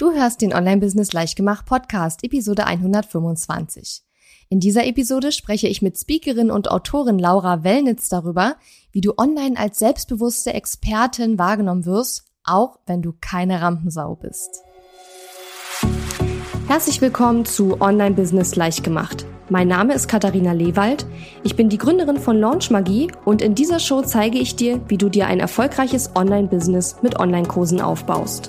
Du hörst den Online-Business Leichtgemacht Podcast, Episode 125. In dieser Episode spreche ich mit Speakerin und Autorin Laura Wellnitz darüber, wie du online als selbstbewusste Expertin wahrgenommen wirst, auch wenn du keine Rampensau bist. Herzlich willkommen zu Online-Business Leichtgemacht. Mein Name ist Katharina Lewald. Ich bin die Gründerin von Launch Magie und in dieser Show zeige ich dir, wie du dir ein erfolgreiches Online-Business mit Online-Kursen aufbaust.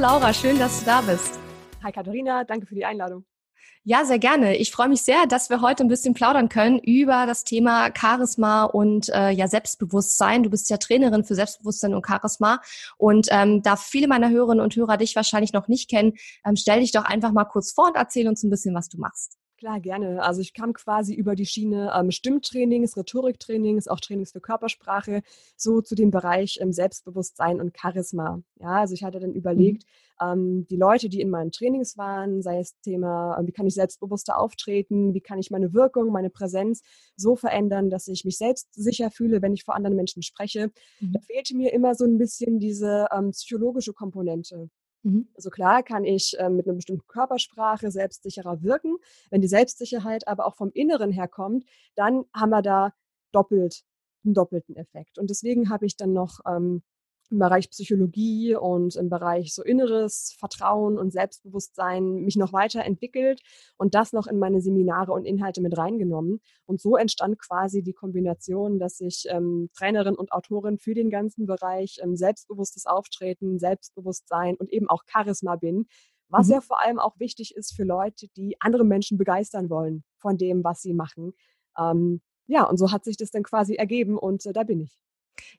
Laura, schön, dass du da bist. Hi Katharina, danke für die Einladung. Ja, sehr gerne. Ich freue mich sehr, dass wir heute ein bisschen plaudern können über das Thema Charisma und äh, ja Selbstbewusstsein. Du bist ja Trainerin für Selbstbewusstsein und Charisma und ähm, da viele meiner Hörerinnen und Hörer dich wahrscheinlich noch nicht kennen, ähm, stell dich doch einfach mal kurz vor und erzähl uns ein bisschen, was du machst. Klar, gerne. Also ich kam quasi über die Schiene ähm, Stimmtrainings, Rhetoriktrainings, auch Trainings für Körpersprache, so zu dem Bereich ähm, Selbstbewusstsein und Charisma. Ja, also ich hatte dann mhm. überlegt, ähm, die Leute, die in meinen Trainings waren, sei es Thema, äh, wie kann ich selbstbewusster auftreten, wie kann ich meine Wirkung, meine Präsenz so verändern, dass ich mich selbst sicher fühle, wenn ich vor anderen Menschen spreche. Mhm. Da fehlte mir immer so ein bisschen diese ähm, psychologische Komponente. Mhm. Also klar kann ich äh, mit einer bestimmten Körpersprache selbstsicherer wirken. Wenn die Selbstsicherheit aber auch vom Inneren her kommt, dann haben wir da doppelt einen doppelten Effekt. Und deswegen habe ich dann noch ähm, im Bereich Psychologie und im Bereich so inneres Vertrauen und Selbstbewusstsein mich noch weiterentwickelt und das noch in meine Seminare und Inhalte mit reingenommen. Und so entstand quasi die Kombination, dass ich ähm, Trainerin und Autorin für den ganzen Bereich ähm, selbstbewusstes Auftreten, Selbstbewusstsein und eben auch Charisma bin, was mhm. ja vor allem auch wichtig ist für Leute, die andere Menschen begeistern wollen von dem, was sie machen. Ähm, ja, und so hat sich das dann quasi ergeben und äh, da bin ich.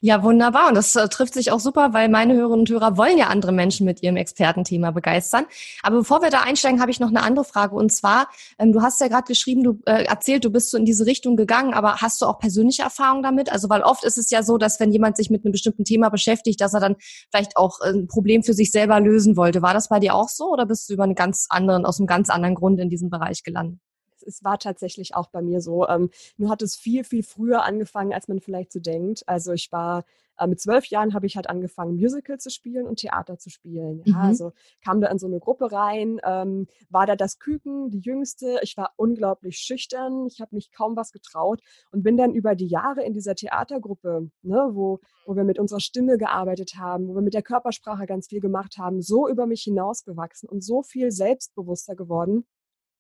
Ja, wunderbar. Und das äh, trifft sich auch super, weil meine Hörerinnen und Hörer wollen ja andere Menschen mit ihrem Expertenthema begeistern. Aber bevor wir da einsteigen, habe ich noch eine andere Frage. Und zwar, ähm, du hast ja gerade geschrieben, du äh, erzählt, du bist so in diese Richtung gegangen, aber hast du auch persönliche Erfahrungen damit? Also, weil oft ist es ja so, dass wenn jemand sich mit einem bestimmten Thema beschäftigt, dass er dann vielleicht auch äh, ein Problem für sich selber lösen wollte. War das bei dir auch so oder bist du über einen ganz anderen, aus einem ganz anderen Grund in diesem Bereich gelandet? Es war tatsächlich auch bei mir so. Ähm, nur hat es viel, viel früher angefangen, als man vielleicht so denkt. Also ich war äh, mit zwölf Jahren habe ich halt angefangen, Musical zu spielen und Theater zu spielen. Ja, mhm. Also kam da in so eine Gruppe rein, ähm, war da das Küken, die Jüngste. Ich war unglaublich schüchtern, ich habe mich kaum was getraut und bin dann über die Jahre in dieser Theatergruppe, ne, wo, wo wir mit unserer Stimme gearbeitet haben, wo wir mit der Körpersprache ganz viel gemacht haben, so über mich hinausgewachsen und so viel selbstbewusster geworden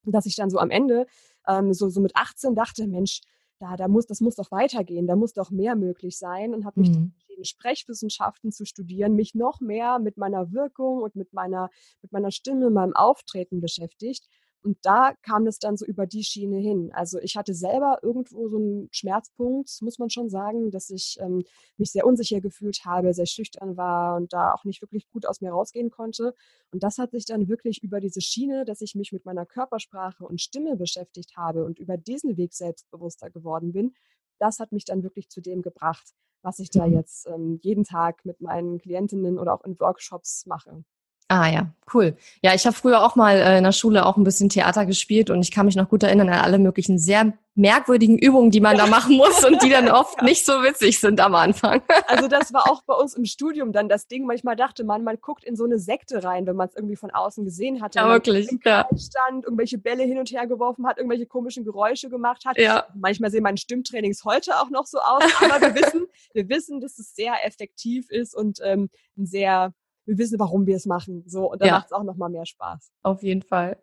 dass ich dann so am Ende ähm, so, so mit 18 dachte, Mensch, da, da muss, das muss doch weitergehen, da muss doch mehr möglich sein und habe mich mhm. entschieden, Sprechwissenschaften zu studieren, mich noch mehr mit meiner Wirkung und mit meiner, mit meiner Stimme, meinem Auftreten beschäftigt und da kam es dann so über die Schiene hin. Also ich hatte selber irgendwo so einen Schmerzpunkt, muss man schon sagen, dass ich ähm, mich sehr unsicher gefühlt habe, sehr schüchtern war und da auch nicht wirklich gut aus mir rausgehen konnte. Und das hat sich dann wirklich über diese Schiene, dass ich mich mit meiner Körpersprache und Stimme beschäftigt habe und über diesen Weg selbstbewusster geworden bin, das hat mich dann wirklich zu dem gebracht, was ich da mhm. jetzt ähm, jeden Tag mit meinen Klientinnen oder auch in Workshops mache. Ah ja, cool. Ja, ich habe früher auch mal äh, in der Schule auch ein bisschen Theater gespielt und ich kann mich noch gut erinnern an alle möglichen sehr merkwürdigen Übungen, die man da machen muss und die dann oft ja. nicht so witzig sind am Anfang. Also das war auch bei uns im Studium dann das Ding. Manchmal dachte man, man guckt in so eine Sekte rein, wenn man es irgendwie von außen gesehen hat. Ja, wirklich. Ja. stand, irgendwelche Bälle hin und her geworfen hat, irgendwelche komischen Geräusche gemacht hat. Ja. Manchmal sehen meine Stimmtrainings heute auch noch so aus, aber wir wissen, wir wissen, dass es sehr effektiv ist und ähm, ein sehr wir wissen, warum wir es machen. So, und dann ja. macht es auch nochmal mehr Spaß. Auf jeden Fall.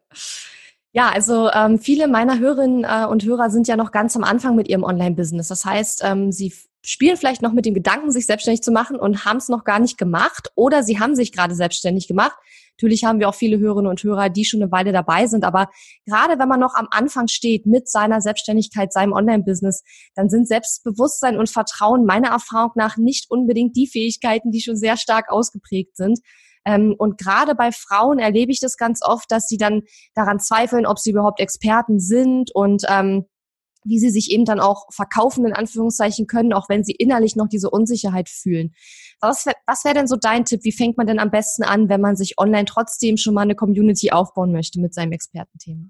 Ja, also ähm, viele meiner Hörerinnen äh, und Hörer sind ja noch ganz am Anfang mit ihrem Online-Business. Das heißt, ähm, sie spielen vielleicht noch mit dem Gedanken, sich selbstständig zu machen und haben es noch gar nicht gemacht oder sie haben sich gerade selbstständig gemacht. Natürlich haben wir auch viele Hörerinnen und Hörer, die schon eine Weile dabei sind, aber gerade wenn man noch am Anfang steht mit seiner Selbstständigkeit, seinem Online-Business, dann sind Selbstbewusstsein und Vertrauen meiner Erfahrung nach nicht unbedingt die Fähigkeiten, die schon sehr stark ausgeprägt sind. Ähm, und gerade bei Frauen erlebe ich das ganz oft, dass sie dann daran zweifeln, ob sie überhaupt Experten sind und ähm, wie sie sich eben dann auch verkaufen, in Anführungszeichen können, auch wenn sie innerlich noch diese Unsicherheit fühlen. Was, was wäre denn so dein Tipp? Wie fängt man denn am besten an, wenn man sich online trotzdem schon mal eine Community aufbauen möchte mit seinem Expertenthema?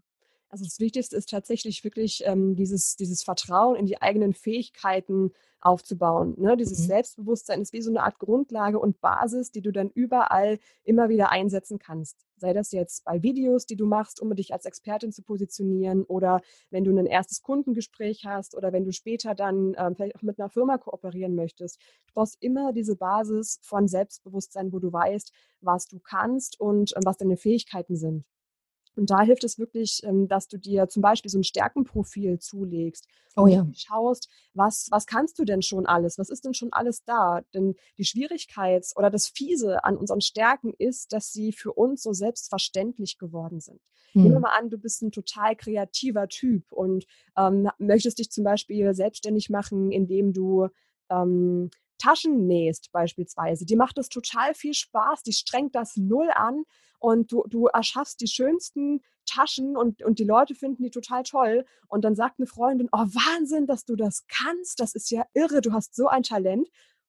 Also das Wichtigste ist tatsächlich wirklich ähm, dieses, dieses Vertrauen in die eigenen Fähigkeiten aufzubauen. Ne? Dieses mhm. Selbstbewusstsein ist wie so eine Art Grundlage und Basis, die du dann überall immer wieder einsetzen kannst. Sei das jetzt bei Videos, die du machst, um dich als Expertin zu positionieren oder wenn du ein erstes Kundengespräch hast oder wenn du später dann ähm, vielleicht auch mit einer Firma kooperieren möchtest. Du brauchst immer diese Basis von Selbstbewusstsein, wo du weißt, was du kannst und ähm, was deine Fähigkeiten sind. Und da hilft es wirklich, ähm, dass du dir zum Beispiel so ein Stärkenprofil zulegst. Oh ja. Schaust, was, was kannst du denn schon alles? Was ist denn schon alles da? Denn die Schwierigkeit oder das Fiese an unseren Stärken ist, dass sie für uns so selbstverständlich geworden sind. Hm. Nehmen wir mal an, du bist ein total kreativer Typ und ähm, möchtest dich zum Beispiel selbstständig machen, indem du ähm, Taschen nähst beispielsweise, die macht das total viel Spaß, die strengt das null an und du, du erschaffst die schönsten Taschen und, und die Leute finden die total toll. Und dann sagt eine Freundin, oh Wahnsinn, dass du das kannst, das ist ja irre, du hast so ein Talent.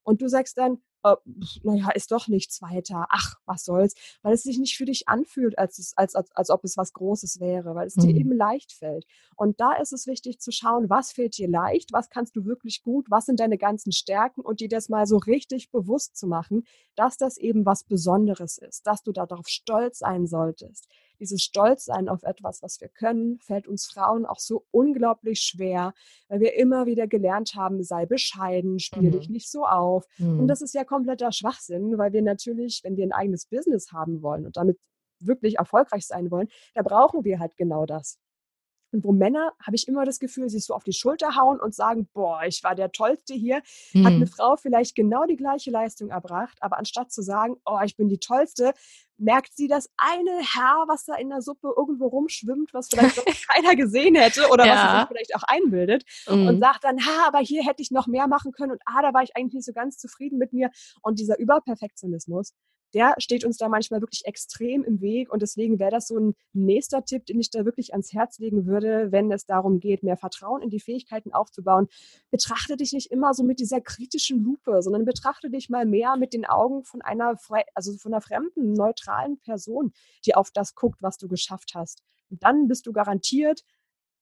Und du sagst dann, äh, naja, ist doch nichts weiter. Ach, was soll's. Weil es sich nicht für dich anfühlt, als, es, als, als, als ob es was Großes wäre, weil es mhm. dir eben leicht fällt. Und da ist es wichtig zu schauen, was fällt dir leicht, was kannst du wirklich gut, was sind deine ganzen Stärken und dir das mal so richtig bewusst zu machen, dass das eben was Besonderes ist, dass du darauf stolz sein solltest dieses Stolzsein auf etwas, was wir können, fällt uns Frauen auch so unglaublich schwer, weil wir immer wieder gelernt haben, sei bescheiden, spiel mhm. dich nicht so auf. Mhm. Und das ist ja kompletter Schwachsinn, weil wir natürlich, wenn wir ein eigenes Business haben wollen und damit wirklich erfolgreich sein wollen, da brauchen wir halt genau das. Und wo Männer, habe ich immer das Gefühl, sich so auf die Schulter hauen und sagen, boah, ich war der Tollste hier, mhm. hat eine Frau vielleicht genau die gleiche Leistung erbracht, aber anstatt zu sagen, oh, ich bin die Tollste, merkt sie das eine Herr, was da in der Suppe irgendwo rumschwimmt, was vielleicht noch keiner gesehen hätte oder ja. was sie sich vielleicht auch einbildet mhm. und sagt dann, ha, aber hier hätte ich noch mehr machen können und ah, da war ich eigentlich nicht so ganz zufrieden mit mir. Und dieser Überperfektionismus, der steht uns da manchmal wirklich extrem im Weg. Und deswegen wäre das so ein nächster Tipp, den ich da wirklich ans Herz legen würde, wenn es darum geht, mehr Vertrauen in die Fähigkeiten aufzubauen. Betrachte dich nicht immer so mit dieser kritischen Lupe, sondern betrachte dich mal mehr mit den Augen von einer, also von einer fremden, neutralen Person, die auf das guckt, was du geschafft hast. Und dann bist du garantiert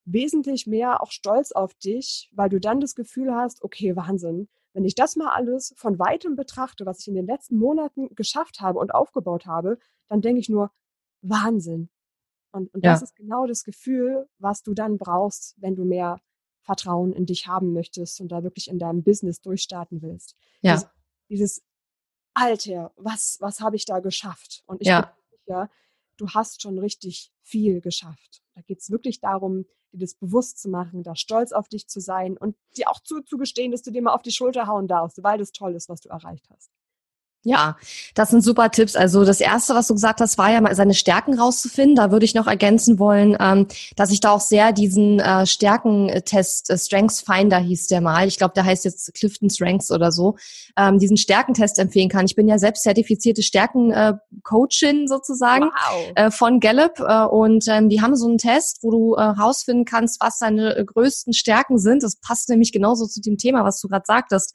wesentlich mehr auch stolz auf dich, weil du dann das Gefühl hast, okay, Wahnsinn, wenn ich das mal alles von weitem betrachte, was ich in den letzten Monaten geschafft habe und aufgebaut habe, dann denke ich nur, Wahnsinn. Und, und ja. das ist genau das Gefühl, was du dann brauchst, wenn du mehr Vertrauen in dich haben möchtest und da wirklich in deinem Business durchstarten willst. Ja. Dieses, dieses Alter, was, was habe ich da geschafft? Und ich ja. bin sicher, du hast schon richtig viel geschafft. Da geht es wirklich darum, dir das bewusst zu machen, da stolz auf dich zu sein und dir auch zuzugestehen, dass du dir mal auf die Schulter hauen darfst, weil das toll ist, was du erreicht hast. Ja, das sind super Tipps. Also das erste, was du gesagt hast, war ja mal seine Stärken rauszufinden. Da würde ich noch ergänzen wollen, ähm, dass ich da auch sehr diesen äh, Stärkentest, äh, Strengths Finder hieß der mal. Ich glaube, der heißt jetzt Clifton Strengths oder so. Ähm, diesen Stärkentest empfehlen kann. Ich bin ja selbst zertifizierte Stärkencoachin äh, sozusagen wow. von Gallup und ähm, die haben so einen Test, wo du äh, rausfinden kannst, was deine größten Stärken sind. Das passt nämlich genauso zu dem Thema, was du gerade sagtest.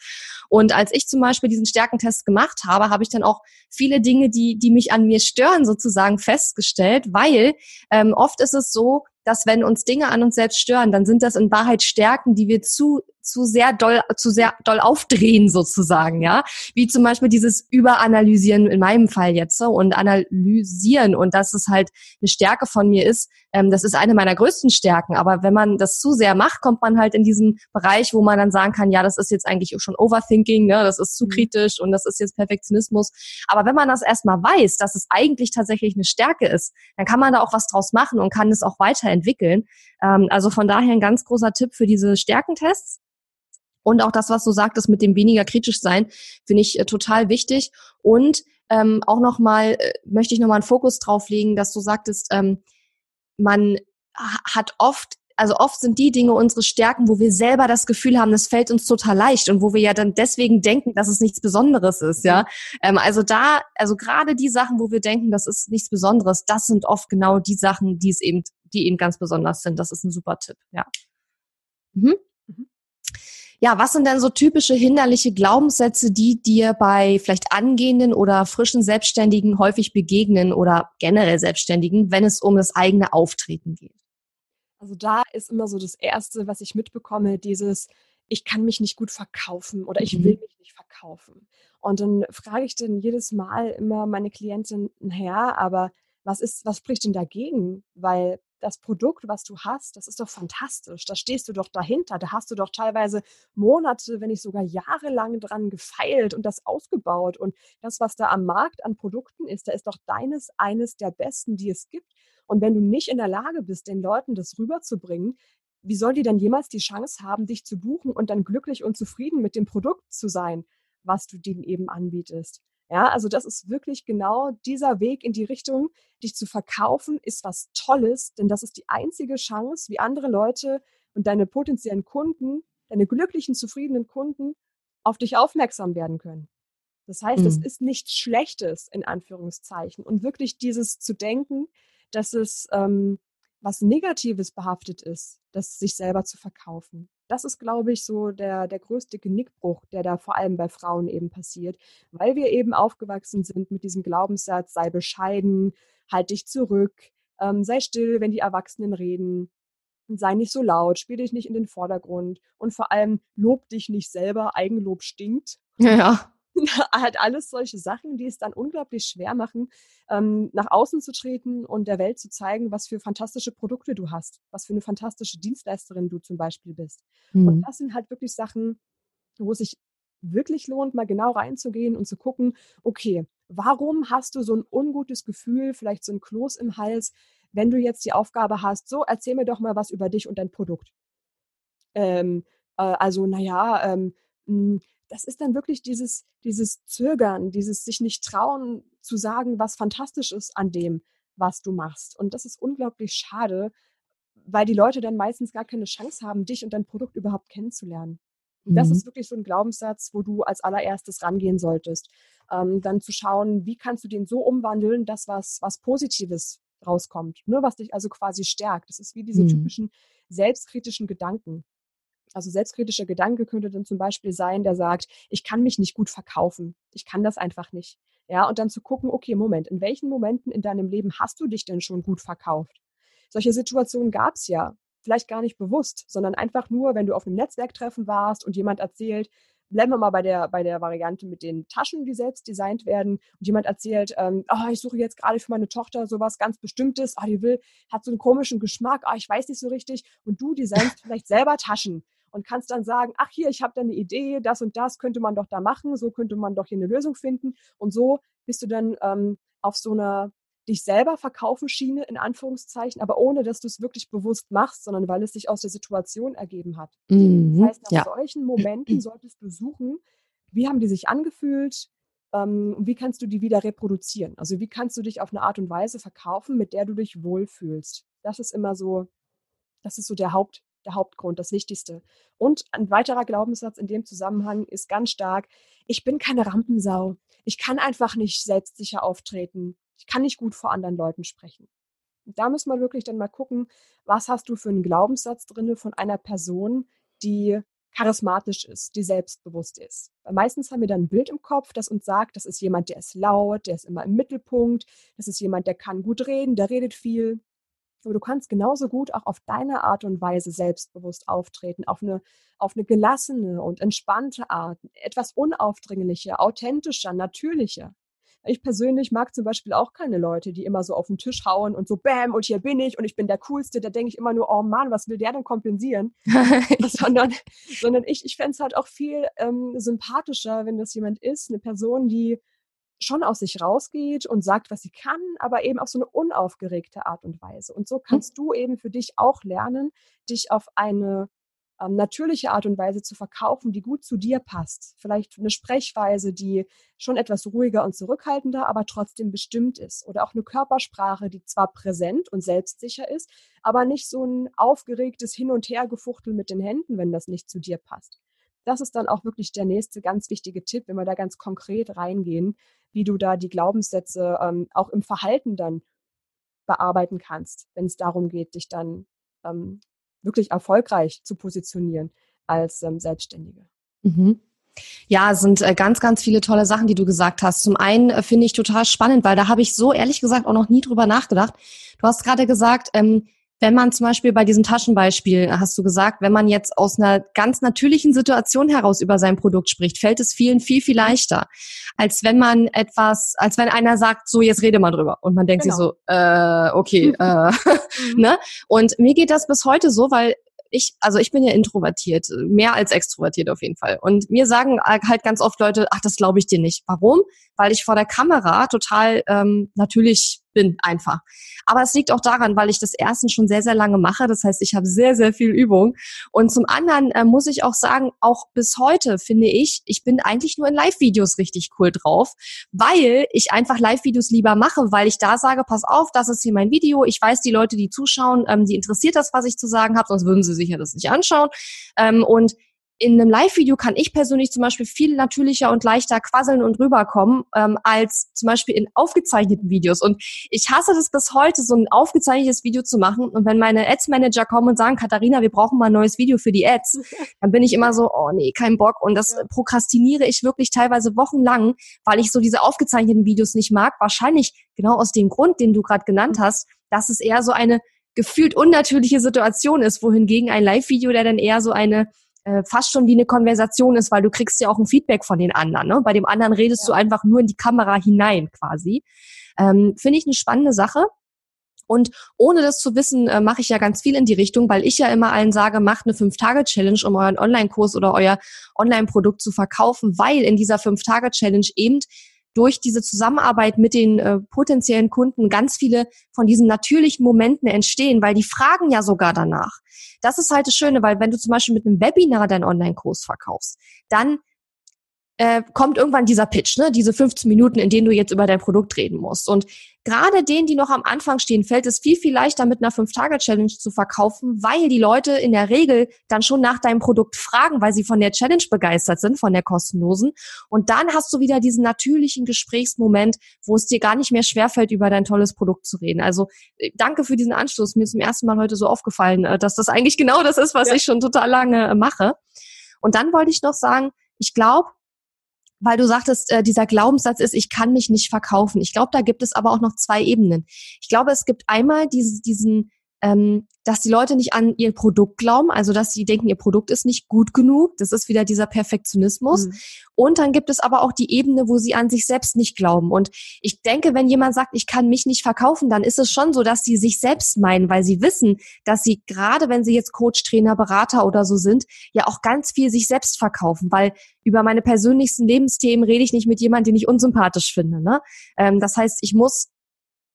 Und als ich zum Beispiel diesen Stärkentest gemacht habe habe, habe ich dann auch viele Dinge, die, die mich an mir stören, sozusagen festgestellt, weil ähm, oft ist es so, dass wenn uns Dinge an uns selbst stören, dann sind das in Wahrheit Stärken, die wir zu zu sehr doll, zu sehr doll aufdrehen sozusagen, ja. Wie zum Beispiel dieses Überanalysieren in meinem Fall jetzt so und analysieren und dass es halt eine Stärke von mir ist. Ähm, das ist eine meiner größten Stärken. Aber wenn man das zu sehr macht, kommt man halt in diesen Bereich, wo man dann sagen kann, ja, das ist jetzt eigentlich schon Overthinking, ne? das ist zu mhm. kritisch und das ist jetzt Perfektionismus. Aber wenn man das erstmal weiß, dass es eigentlich tatsächlich eine Stärke ist, dann kann man da auch was draus machen und kann es auch weiterentwickeln. Ähm, also von daher ein ganz großer Tipp für diese Stärkentests. Und auch das, was du sagtest mit dem weniger kritisch sein, finde ich äh, total wichtig. Und ähm, auch nochmal, äh, möchte ich nochmal einen Fokus drauf legen, dass du sagtest, ähm, man hat oft also oft sind die Dinge unsere Stärken, wo wir selber das Gefühl haben, das fällt uns total leicht und wo wir ja dann deswegen denken, dass es nichts Besonderes ist, ja. Ähm, also da, also gerade die Sachen, wo wir denken, das ist nichts Besonderes, das sind oft genau die Sachen, die es eben, die eben ganz besonders sind. Das ist ein super Tipp, ja. Mhm. mhm. Ja, was sind denn so typische hinderliche Glaubenssätze, die dir bei vielleicht angehenden oder frischen Selbstständigen häufig begegnen oder generell Selbstständigen, wenn es um das eigene Auftreten geht? Also da ist immer so das Erste, was ich mitbekomme, dieses, ich kann mich nicht gut verkaufen oder ich will mhm. mich nicht verkaufen. Und dann frage ich dann jedes Mal immer meine Klientin, naja, aber was ist, was spricht denn dagegen? Weil das Produkt, was du hast, das ist doch fantastisch. Da stehst du doch dahinter. Da hast du doch teilweise Monate, wenn nicht sogar jahrelang dran gefeilt und das ausgebaut. Und das, was da am Markt an Produkten ist, da ist doch deines eines der besten, die es gibt. Und wenn du nicht in der Lage bist, den Leuten das rüberzubringen, wie soll die dann jemals die Chance haben, dich zu buchen und dann glücklich und zufrieden mit dem Produkt zu sein, was du denen eben anbietest? Ja, also das ist wirklich genau dieser Weg in die Richtung, dich zu verkaufen, ist was Tolles, denn das ist die einzige Chance, wie andere Leute und deine potenziellen Kunden, deine glücklichen, zufriedenen Kunden auf dich aufmerksam werden können. Das heißt, mhm. es ist nichts Schlechtes in Anführungszeichen und wirklich dieses zu denken, dass es ähm, was Negatives behaftet ist, das sich selber zu verkaufen. Das ist, glaube ich, so der, der größte Genickbruch, der da vor allem bei Frauen eben passiert, weil wir eben aufgewachsen sind mit diesem Glaubenssatz, sei bescheiden, halt dich zurück, ähm, sei still, wenn die Erwachsenen reden, sei nicht so laut, spiel dich nicht in den Vordergrund und vor allem lob dich nicht selber, Eigenlob stinkt. Ja. halt alles solche Sachen, die es dann unglaublich schwer machen, ähm, nach außen zu treten und der Welt zu zeigen, was für fantastische Produkte du hast, was für eine fantastische Dienstleisterin du zum Beispiel bist. Mhm. Und das sind halt wirklich Sachen, wo es sich wirklich lohnt, mal genau reinzugehen und zu gucken, okay, warum hast du so ein ungutes Gefühl, vielleicht so ein Kloß im Hals, wenn du jetzt die Aufgabe hast, so erzähl mir doch mal was über dich und dein Produkt. Ähm, äh, also, naja, ähm, hm, das ist dann wirklich dieses, dieses Zögern, dieses sich nicht trauen zu sagen, was fantastisch ist an dem, was du machst. Und das ist unglaublich schade, weil die Leute dann meistens gar keine Chance haben, dich und dein Produkt überhaupt kennenzulernen. Mhm. Das ist wirklich so ein Glaubenssatz, wo du als allererstes rangehen solltest. Ähm, dann zu schauen, wie kannst du den so umwandeln, dass was, was Positives rauskommt, ne? was dich also quasi stärkt. Das ist wie diese mhm. typischen selbstkritischen Gedanken. Also selbstkritischer Gedanke könnte dann zum Beispiel sein, der sagt, ich kann mich nicht gut verkaufen. Ich kann das einfach nicht. Ja, und dann zu gucken, okay, Moment, in welchen Momenten in deinem Leben hast du dich denn schon gut verkauft? Solche Situationen gab es ja. Vielleicht gar nicht bewusst, sondern einfach nur, wenn du auf einem Netzwerktreffen warst und jemand erzählt, bleiben wir mal bei der, bei der Variante mit den Taschen, die selbst designt werden. Und jemand erzählt, ähm, oh, ich suche jetzt gerade für meine Tochter sowas ganz Bestimmtes. Oh, die will, hat so einen komischen Geschmack. Oh, ich weiß nicht so richtig. Und du designst vielleicht selber Taschen und kannst dann sagen, ach hier, ich habe da eine Idee, das und das könnte man doch da machen, so könnte man doch hier eine Lösung finden. Und so bist du dann ähm, auf so einer dich selber verkaufen Schiene in Anführungszeichen, aber ohne dass du es wirklich bewusst machst, sondern weil es sich aus der Situation ergeben hat. Mhm, das heißt, nach ja. solchen Momenten solltest du suchen, wie haben die sich angefühlt, ähm, wie kannst du die wieder reproduzieren? Also wie kannst du dich auf eine Art und Weise verkaufen, mit der du dich wohlfühlst? Das ist immer so, das ist so der Haupt, der Hauptgrund, das Wichtigste. Und ein weiterer Glaubenssatz in dem Zusammenhang ist ganz stark, ich bin keine Rampensau. Ich kann einfach nicht selbstsicher auftreten. Ich kann nicht gut vor anderen Leuten sprechen. da muss man wirklich dann mal gucken, was hast du für einen Glaubenssatz drin von einer Person, die charismatisch ist, die selbstbewusst ist. Weil meistens haben wir dann ein Bild im Kopf, das uns sagt, das ist jemand, der ist laut, der ist immer im Mittelpunkt, das ist jemand, der kann gut reden, der redet viel. Aber du kannst genauso gut auch auf deine Art und Weise selbstbewusst auftreten, auf eine, auf eine gelassene und entspannte Art, etwas unaufdringlicher, authentischer, natürlicher. Ich persönlich mag zum Beispiel auch keine Leute, die immer so auf den Tisch hauen und so Bäm und hier bin ich und ich bin der Coolste. Da denke ich immer nur, oh Mann, was will der denn kompensieren? sondern, sondern ich, ich fände es halt auch viel ähm, sympathischer, wenn das jemand ist, eine Person, die schon aus sich rausgeht und sagt, was sie kann, aber eben auf so eine unaufgeregte Art und Weise. Und so hm. kannst du eben für dich auch lernen, dich auf eine ähm, natürliche Art und Weise zu verkaufen, die gut zu dir passt. Vielleicht eine Sprechweise, die schon etwas ruhiger und zurückhaltender, aber trotzdem bestimmt ist. Oder auch eine Körpersprache, die zwar präsent und selbstsicher ist, aber nicht so ein aufgeregtes Hin- und Hergefuchtel mit den Händen, wenn das nicht zu dir passt. Das ist dann auch wirklich der nächste ganz wichtige Tipp, wenn wir da ganz konkret reingehen, wie du da die Glaubenssätze ähm, auch im Verhalten dann bearbeiten kannst, wenn es darum geht, dich dann ähm, wirklich erfolgreich zu positionieren als ähm, Selbstständige. Mhm. Ja, sind äh, ganz, ganz viele tolle Sachen, die du gesagt hast. Zum einen äh, finde ich total spannend, weil da habe ich so ehrlich gesagt auch noch nie drüber nachgedacht. Du hast gerade gesagt, ähm, wenn man zum Beispiel bei diesem Taschenbeispiel, äh, hast du gesagt, wenn man jetzt aus einer ganz natürlichen Situation heraus über sein Produkt spricht, fällt es vielen viel, viel leichter, als wenn man etwas, als wenn einer sagt, so jetzt rede mal drüber. Und man denkt genau. sich so, äh, okay, äh, ne? Und mir geht das bis heute so, weil ich, also ich bin ja introvertiert, mehr als extrovertiert auf jeden Fall. Und mir sagen halt ganz oft Leute, ach, das glaube ich dir nicht. Warum? Weil ich vor der Kamera total ähm, natürlich bin einfach. Aber es liegt auch daran, weil ich das erstens schon sehr, sehr lange mache. Das heißt, ich habe sehr, sehr viel Übung. Und zum anderen äh, muss ich auch sagen, auch bis heute finde ich, ich bin eigentlich nur in Live-Videos richtig cool drauf, weil ich einfach Live-Videos lieber mache, weil ich da sage, pass auf, das ist hier mein Video. Ich weiß, die Leute, die zuschauen, ähm, die interessiert das, was ich zu sagen habe, sonst würden sie sich ja das nicht anschauen. Ähm, und in einem Live-Video kann ich persönlich zum Beispiel viel natürlicher und leichter quasseln und rüberkommen, ähm, als zum Beispiel in aufgezeichneten Videos. Und ich hasse das bis heute, so ein aufgezeichnetes Video zu machen. Und wenn meine Ads-Manager kommen und sagen, Katharina, wir brauchen mal ein neues Video für die Ads, dann bin ich immer so, oh nee, kein Bock. Und das prokrastiniere ich wirklich teilweise wochenlang, weil ich so diese aufgezeichneten Videos nicht mag. Wahrscheinlich genau aus dem Grund, den du gerade genannt mhm. hast, dass es eher so eine gefühlt unnatürliche Situation ist, wohingegen ein Live-Video, der dann eher so eine äh, fast schon wie eine Konversation ist, weil du kriegst ja auch ein Feedback von den anderen. Ne? Bei dem anderen redest ja. du einfach nur in die Kamera hinein quasi. Ähm, Finde ich eine spannende Sache. Und ohne das zu wissen, äh, mache ich ja ganz viel in die Richtung, weil ich ja immer allen sage, macht eine Fünf-Tage-Challenge, um euren Online-Kurs oder euer Online-Produkt zu verkaufen, weil in dieser Fünf-Tage-Challenge eben durch diese Zusammenarbeit mit den äh, potenziellen Kunden ganz viele von diesen natürlichen Momenten entstehen, weil die fragen ja sogar danach. Das ist halt das Schöne, weil wenn du zum Beispiel mit einem Webinar deinen Online-Kurs verkaufst, dann äh, kommt irgendwann dieser Pitch, ne? diese 15 Minuten, in denen du jetzt über dein Produkt reden musst. Und gerade denen, die noch am Anfang stehen, fällt es viel, viel leichter, mit einer 5-Tage-Challenge zu verkaufen, weil die Leute in der Regel dann schon nach deinem Produkt fragen, weil sie von der Challenge begeistert sind, von der kostenlosen. Und dann hast du wieder diesen natürlichen Gesprächsmoment, wo es dir gar nicht mehr schwerfällt, über dein tolles Produkt zu reden. Also äh, danke für diesen Anstoß. Mir ist zum ersten Mal heute so aufgefallen, äh, dass das eigentlich genau das ist, was ja. ich schon total lange äh, mache. Und dann wollte ich noch sagen, ich glaube, weil du sagtest, äh, dieser Glaubenssatz ist, ich kann mich nicht verkaufen. Ich glaube, da gibt es aber auch noch zwei Ebenen. Ich glaube, es gibt einmal diese, diesen ähm, dass die Leute nicht an ihr Produkt glauben, also dass sie denken, ihr Produkt ist nicht gut genug. Das ist wieder dieser Perfektionismus. Mhm. Und dann gibt es aber auch die Ebene, wo sie an sich selbst nicht glauben. Und ich denke, wenn jemand sagt, ich kann mich nicht verkaufen, dann ist es schon so, dass sie sich selbst meinen, weil sie wissen, dass sie gerade, wenn sie jetzt Coach, Trainer, Berater oder so sind, ja auch ganz viel sich selbst verkaufen, weil über meine persönlichsten Lebensthemen rede ich nicht mit jemandem, den ich unsympathisch finde. Ne? Ähm, das heißt, ich muss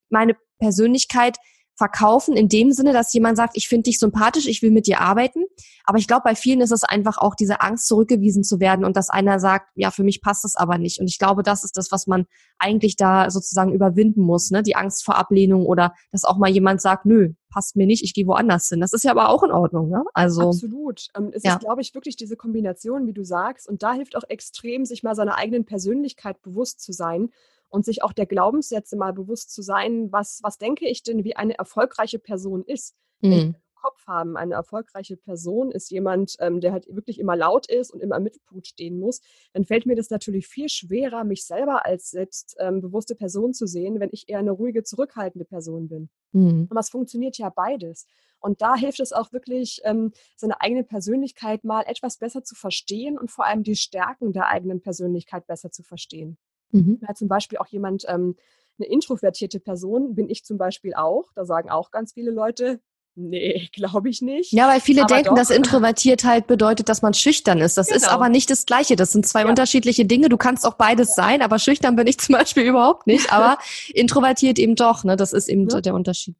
meine Persönlichkeit verkaufen in dem Sinne, dass jemand sagt, ich finde dich sympathisch, ich will mit dir arbeiten. Aber ich glaube, bei vielen ist es einfach auch diese Angst, zurückgewiesen zu werden und dass einer sagt, ja, für mich passt das aber nicht. Und ich glaube, das ist das, was man eigentlich da sozusagen überwinden muss, ne? Die Angst vor Ablehnung oder dass auch mal jemand sagt, nö, passt mir nicht, ich gehe woanders hin. Das ist ja aber auch in Ordnung, ne? Also absolut. Ähm, es ja. ist, glaube ich, wirklich diese Kombination, wie du sagst, und da hilft auch extrem, sich mal seiner eigenen Persönlichkeit bewusst zu sein und sich auch der Glaubenssätze mal bewusst zu sein, was, was denke ich denn, wie eine erfolgreiche Person ist. Mhm. Kopf haben. Eine erfolgreiche Person ist jemand, ähm, der halt wirklich immer laut ist und immer im Mittelpunkt stehen muss. Dann fällt mir das natürlich viel schwerer, mich selber als selbstbewusste ähm, Person zu sehen, wenn ich eher eine ruhige, zurückhaltende Person bin. Mhm. Aber es funktioniert ja beides. Und da hilft es auch wirklich, ähm, seine eigene Persönlichkeit mal etwas besser zu verstehen und vor allem die Stärken der eigenen Persönlichkeit besser zu verstehen. Mhm. Ja, zum Beispiel auch jemand, ähm, eine introvertierte Person bin ich zum Beispiel auch. Da sagen auch ganz viele Leute, nee, glaube ich nicht. Ja, weil viele aber denken, doch. dass introvertiert halt bedeutet, dass man schüchtern ist. Das genau. ist aber nicht das Gleiche. Das sind zwei ja. unterschiedliche Dinge. Du kannst auch beides ja. sein, aber schüchtern bin ich zum Beispiel überhaupt nicht. Aber introvertiert eben doch. Ne? Das ist eben ja. der Unterschied.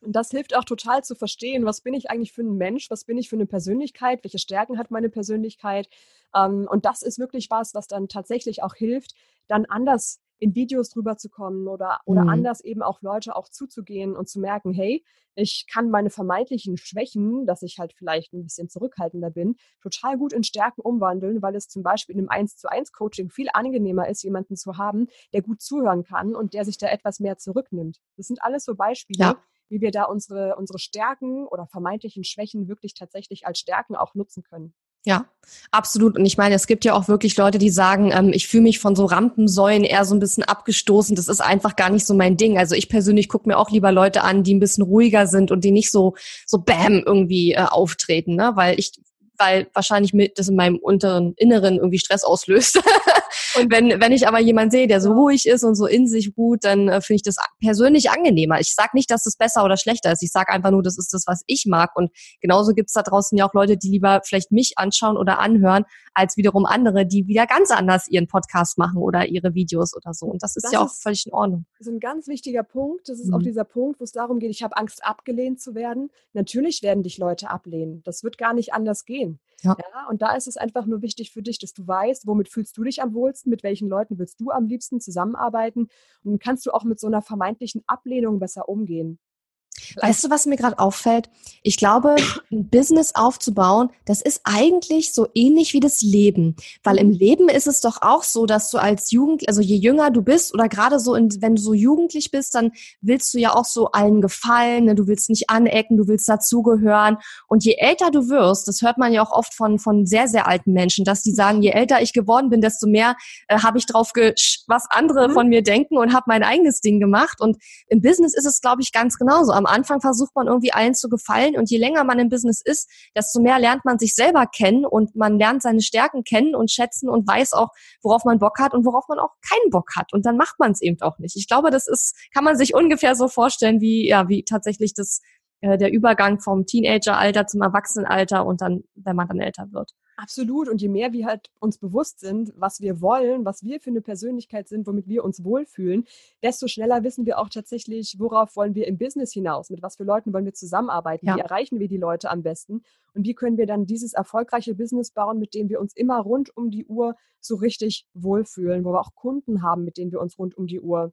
Und das hilft auch total zu verstehen, was bin ich eigentlich für ein Mensch, was bin ich für eine Persönlichkeit, welche Stärken hat meine Persönlichkeit. Ähm, und das ist wirklich was, was dann tatsächlich auch hilft, dann anders in Videos drüber zu kommen oder, oder mhm. anders eben auch Leute auch zuzugehen und zu merken, hey, ich kann meine vermeintlichen Schwächen, dass ich halt vielleicht ein bisschen zurückhaltender bin, total gut in Stärken umwandeln, weil es zum Beispiel in einem 1 zu 1 Coaching viel angenehmer ist, jemanden zu haben, der gut zuhören kann und der sich da etwas mehr zurücknimmt. Das sind alles so Beispiele, ja. Wie wir da unsere, unsere Stärken oder vermeintlichen Schwächen wirklich tatsächlich als Stärken auch nutzen können. Ja, absolut. Und ich meine, es gibt ja auch wirklich Leute, die sagen, ähm, ich fühle mich von so Rampensäulen eher so ein bisschen abgestoßen. Das ist einfach gar nicht so mein Ding. Also ich persönlich gucke mir auch lieber Leute an, die ein bisschen ruhiger sind und die nicht so so Bam irgendwie äh, auftreten, ne? Weil ich weil wahrscheinlich mit das in meinem unteren Inneren irgendwie Stress auslöst. und wenn, wenn ich aber jemanden sehe, der so ruhig ist und so in sich ruht, dann äh, finde ich das persönlich angenehmer. Ich sage nicht, dass das besser oder schlechter ist. Ich sage einfach nur, das ist das, was ich mag. Und genauso gibt's da draußen ja auch Leute, die lieber vielleicht mich anschauen oder anhören, als wiederum andere, die wieder ganz anders ihren Podcast machen oder ihre Videos oder so. Und das ist das ja auch ist völlig in Ordnung. Das ist ein ganz wichtiger Punkt. Das ist mhm. auch dieser Punkt, wo es darum geht, ich habe Angst, abgelehnt zu werden. Natürlich werden dich Leute ablehnen. Das wird gar nicht anders gehen. Ja. ja. Und da ist es einfach nur wichtig für dich, dass du weißt, womit fühlst du dich am wohlsten, mit welchen Leuten willst du am liebsten zusammenarbeiten und kannst du auch mit so einer vermeintlichen Ablehnung besser umgehen. Weißt du, was mir gerade auffällt? Ich glaube, ein Business aufzubauen, das ist eigentlich so ähnlich wie das Leben. Weil im. Leben ist es doch auch so, dass du als Jugend, also je jünger du bist oder gerade so, in, wenn du so jugendlich bist, dann willst du ja auch so allen gefallen, ne? du willst nicht anecken, du willst dazugehören. Und je älter du wirst, das hört man ja auch oft von, von sehr, sehr alten Menschen, dass die sagen, je älter ich geworden bin, desto mehr äh, habe ich drauf, was andere mhm. von mir denken und habe mein eigenes Ding gemacht. Und im Business ist es, glaube ich, ganz genauso. Am Anfang versucht man irgendwie allen zu gefallen und je länger man im Business ist, desto mehr lernt man sich selber kennen und man lernt seine Stärken kennen und schätzen und weiß auch, worauf man Bock hat und worauf man auch keinen Bock hat. Und dann macht man es eben auch nicht. Ich glaube, das ist, kann man sich ungefähr so vorstellen, wie, ja, wie tatsächlich das, äh, der Übergang vom Teenageralter zum Erwachsenenalter und dann, wenn man dann älter wird. Absolut. Und je mehr wir halt uns bewusst sind, was wir wollen, was wir für eine Persönlichkeit sind, womit wir uns wohlfühlen, desto schneller wissen wir auch tatsächlich, worauf wollen wir im Business hinaus, mit was für Leuten wollen wir zusammenarbeiten, ja. wie erreichen wir die Leute am besten und wie können wir dann dieses erfolgreiche Business bauen, mit dem wir uns immer rund um die Uhr so richtig wohlfühlen, wo wir auch Kunden haben, mit denen wir uns rund um die Uhr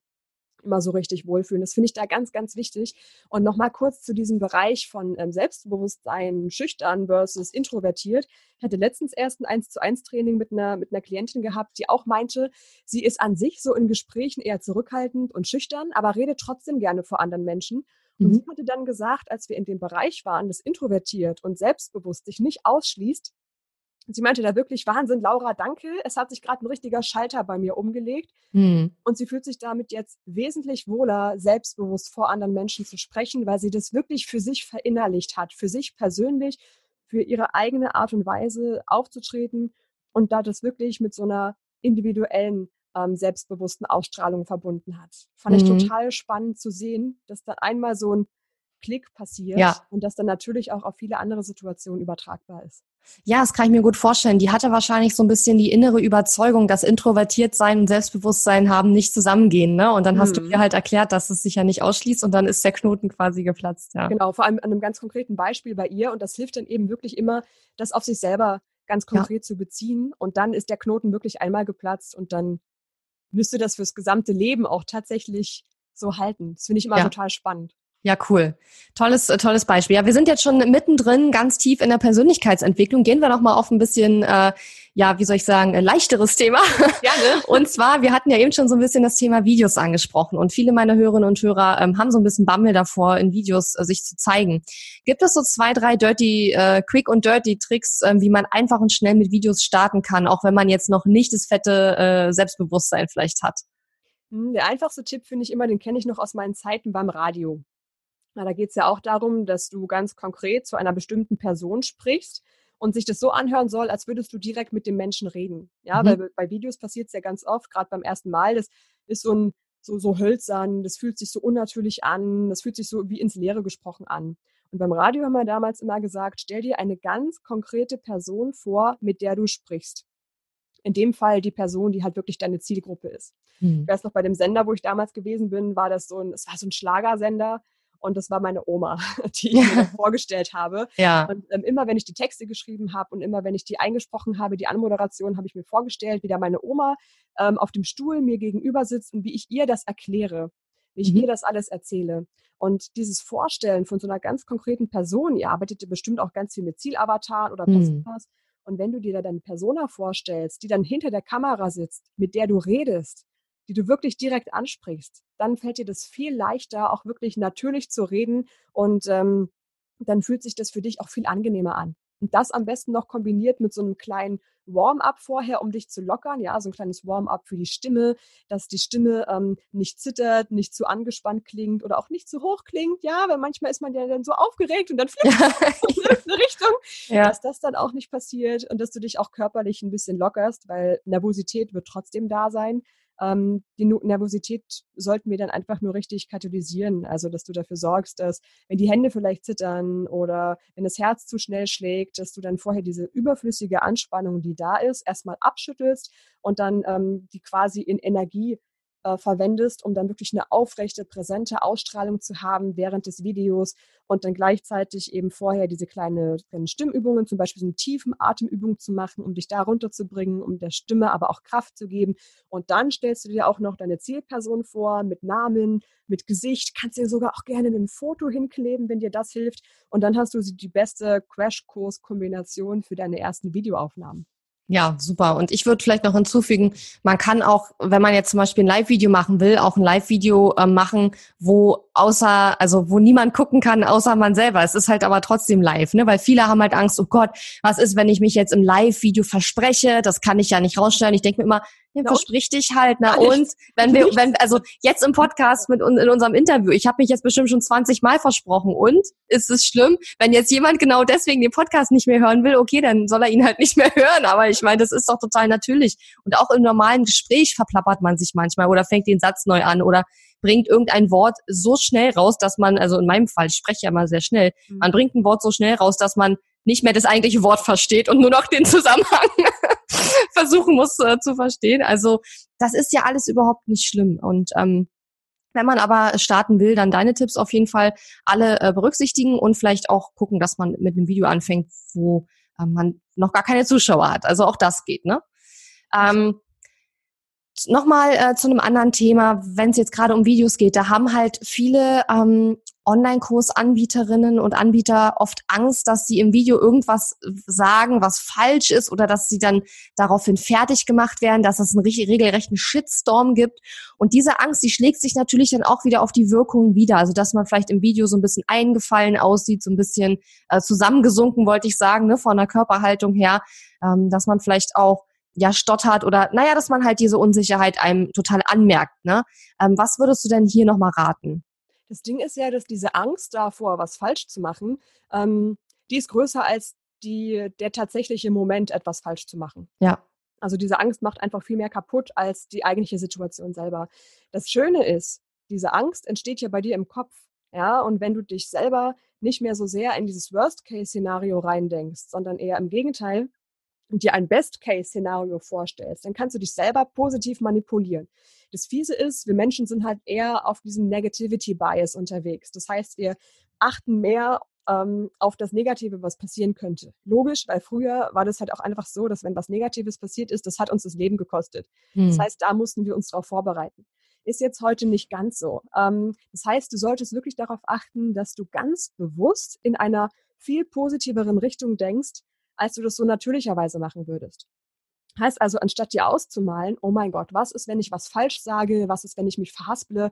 immer so richtig wohlfühlen. Das finde ich da ganz, ganz wichtig. Und nochmal kurz zu diesem Bereich von ähm, Selbstbewusstsein, schüchtern versus introvertiert. Ich hatte letztens erst ein 1 zu 1 Training mit einer, mit einer Klientin gehabt, die auch meinte, sie ist an sich so in Gesprächen eher zurückhaltend und schüchtern, aber redet trotzdem gerne vor anderen Menschen. Und mhm. sie hatte dann gesagt, als wir in dem Bereich waren, das introvertiert und selbstbewusst sich nicht ausschließt, sie meinte da wirklich, Wahnsinn, Laura, danke. Es hat sich gerade ein richtiger Schalter bei mir umgelegt. Mhm. Und sie fühlt sich damit jetzt wesentlich wohler, selbstbewusst vor anderen Menschen zu sprechen, weil sie das wirklich für sich verinnerlicht hat, für sich persönlich, für ihre eigene Art und Weise aufzutreten und da das wirklich mit so einer individuellen, ähm, selbstbewussten Ausstrahlung verbunden hat. Fand mhm. ich total spannend zu sehen, dass da einmal so ein Klick passiert ja. und das dann natürlich auch auf viele andere Situationen übertragbar ist. Ja, das kann ich mir gut vorstellen. Die hatte wahrscheinlich so ein bisschen die innere Überzeugung, dass introvertiert sein und Selbstbewusstsein haben nicht zusammengehen, ne? Und dann mhm. hast du mhm. ihr halt erklärt, dass es sich ja nicht ausschließt und dann ist der Knoten quasi geplatzt, ja. Genau, vor allem an einem ganz konkreten Beispiel bei ihr und das hilft dann eben wirklich immer, das auf sich selber ganz konkret ja. zu beziehen und dann ist der Knoten wirklich einmal geplatzt und dann müsste das fürs gesamte Leben auch tatsächlich so halten. Das finde ich immer ja. total spannend. Ja, cool. Tolles, äh, tolles Beispiel. Ja, wir sind jetzt schon mittendrin, ganz tief in der Persönlichkeitsentwicklung. Gehen wir noch mal auf ein bisschen, äh, ja, wie soll ich sagen, äh, leichteres Thema. Gerne. Und zwar, wir hatten ja eben schon so ein bisschen das Thema Videos angesprochen und viele meiner Hörerinnen und Hörer ähm, haben so ein bisschen Bammel davor, in Videos äh, sich zu zeigen. Gibt es so zwei, drei dirty, äh, quick und dirty Tricks, äh, wie man einfach und schnell mit Videos starten kann, auch wenn man jetzt noch nicht das fette äh, Selbstbewusstsein vielleicht hat? Hm, der einfachste Tipp finde ich immer, den kenne ich noch aus meinen Zeiten beim Radio. Na, da geht es ja auch darum, dass du ganz konkret zu einer bestimmten Person sprichst und sich das so anhören soll, als würdest du direkt mit dem Menschen reden. Ja, mhm. weil bei Videos passiert es ja ganz oft, gerade beim ersten Mal, das ist so ein so, so hölzern, das fühlt sich so unnatürlich an, das fühlt sich so wie ins Leere gesprochen an. Und beim Radio haben wir damals immer gesagt, stell dir eine ganz konkrete Person vor, mit der du sprichst. In dem Fall die Person, die halt wirklich deine Zielgruppe ist. Mhm. Ich weiß noch, bei dem Sender, wo ich damals gewesen bin, war das so ein, es war so ein Schlagersender Und das war meine Oma, die ich mir vorgestellt habe. Ja. Und ähm, immer wenn ich die Texte geschrieben habe und immer wenn ich die eingesprochen habe, die Anmoderation, habe ich mir vorgestellt, wie da meine Oma ähm, auf dem Stuhl mir gegenüber sitzt und wie ich ihr das erkläre, wie ich mhm. ihr das alles erzähle. Und dieses Vorstellen von so einer ganz konkreten Person, ihr arbeitet ja bestimmt auch ganz viel mit Zielavatar oder mhm. Personas. Mhm. Und wenn du dir da deine Persona vorstellst, die dann hinter der Kamera sitzt, mit der du redest, die du wirklich direkt ansprichst, dann fällt dir das viel leichter, auch wirklich natürlich zu reden und ähm, dann fühlt sich das für dich auch viel angenehmer an. Und das am besten noch kombiniert mit so einem kleinen Warm-up vorher, um dich zu lockern. Ja, so ein kleines Warm-up für die Stimme, dass die Stimme ähm, nicht zittert, nicht zu angespannt klingt oder auch nicht zu hoch klingt. Ja, weil manchmal ist man ja dann so aufgeregt und dann fliegt ja. in eine Richtung, ja. dass das dann auch nicht passiert und dass du dich auch körperlich ein bisschen lockerst, weil Nervosität wird trotzdem da sein ähm, die Nervosität sollten wir dann einfach nur richtig katalysieren. Also, dass du dafür sorgst, dass, wenn die Hände vielleicht zittern oder wenn das Herz zu schnell schlägt, dass du dann vorher diese überflüssige Anspannung, die da ist, erstmal abschüttelst und dann ähm, die quasi in Energie äh, verwendest, um dann wirklich eine aufrechte, präsente Ausstrahlung zu haben während des Videos und dann gleichzeitig eben vorher diese kleine, kleinen Stimmübungen, zum Beispiel so eine tiefen Atemübung zu machen, um dich da runterzubringen, um der Stimme aber auch Kraft zu geben. Und dann stellst du dir auch noch deine Zielperson vor mit Namen, mit Gesicht, kannst dir sogar auch gerne ein Foto hinkleben, wenn dir das hilft. Und dann hast du die beste Crashkurs-Kombination für deine ersten Videoaufnahmen. Ja, super. Und ich würde vielleicht noch hinzufügen, man kann auch, wenn man jetzt zum Beispiel ein Live-Video machen will, auch ein Live-Video äh, machen, wo außer, also wo niemand gucken kann, außer man selber. Es ist halt aber trotzdem live, ne? Weil viele haben halt Angst, oh Gott, was ist, wenn ich mich jetzt im Live-Video verspreche? Das kann ich ja nicht rausstellen. Ich denke mir immer, ja, versprich dich halt, na und? Wenn wir, wenn, also jetzt im Podcast mit in unserem Interview, ich habe mich jetzt bestimmt schon 20 Mal versprochen. Und? Ist es schlimm, wenn jetzt jemand genau deswegen den Podcast nicht mehr hören will, okay, dann soll er ihn halt nicht mehr hören, aber ich meine, das ist doch total natürlich. Und auch im normalen Gespräch verplappert man sich manchmal oder fängt den Satz neu an oder bringt irgendein Wort so schnell raus, dass man, also in meinem Fall, ich spreche ja mal sehr schnell, mhm. man bringt ein Wort so schnell raus, dass man nicht mehr das eigentliche Wort versteht und nur noch den Zusammenhang versuchen muss äh, zu verstehen. Also das ist ja alles überhaupt nicht schlimm. Und ähm, wenn man aber starten will, dann deine Tipps auf jeden Fall alle äh, berücksichtigen und vielleicht auch gucken, dass man mit einem Video anfängt, wo äh, man noch gar keine Zuschauer hat. Also auch das geht, ne? Ähm, Nochmal äh, zu einem anderen Thema, wenn es jetzt gerade um Videos geht, da haben halt viele ähm, Online-Kursanbieterinnen und Anbieter oft Angst, dass sie im Video irgendwas sagen, was falsch ist oder dass sie dann daraufhin fertig gemacht werden, dass es einen regelrechten Shitstorm gibt. Und diese Angst, die schlägt sich natürlich dann auch wieder auf die Wirkung wieder. Also dass man vielleicht im Video so ein bisschen eingefallen aussieht, so ein bisschen äh, zusammengesunken, wollte ich sagen, ne, von der Körperhaltung her, ähm, dass man vielleicht auch ja stottert oder naja, dass man halt diese Unsicherheit einem total anmerkt. Ne? Ähm, was würdest du denn hier nochmal raten? Das Ding ist ja, dass diese Angst davor, was falsch zu machen, ähm, die ist größer als die, der tatsächliche Moment, etwas falsch zu machen. Ja. Also diese Angst macht einfach viel mehr kaputt als die eigentliche Situation selber. Das Schöne ist, diese Angst entsteht ja bei dir im Kopf. Ja, und wenn du dich selber nicht mehr so sehr in dieses Worst-Case-Szenario reindenkst, sondern eher im Gegenteil, und dir ein Best-Case-Szenario vorstellst, dann kannst du dich selber positiv manipulieren. Das Fiese ist, wir Menschen sind halt eher auf diesem Negativity-Bias unterwegs. Das heißt, wir achten mehr ähm, auf das Negative, was passieren könnte. Logisch, weil früher war das halt auch einfach so, dass wenn was Negatives passiert ist, das hat uns das Leben gekostet. Hm. Das heißt, da mussten wir uns darauf vorbereiten. Ist jetzt heute nicht ganz so. Ähm, das heißt, du solltest wirklich darauf achten, dass du ganz bewusst in einer viel positiveren Richtung denkst, als du das so natürlicherweise machen würdest. Heißt also, anstatt dir auszumalen, oh mein Gott, was ist, wenn ich was falsch sage? Was ist, wenn ich mich verhasple?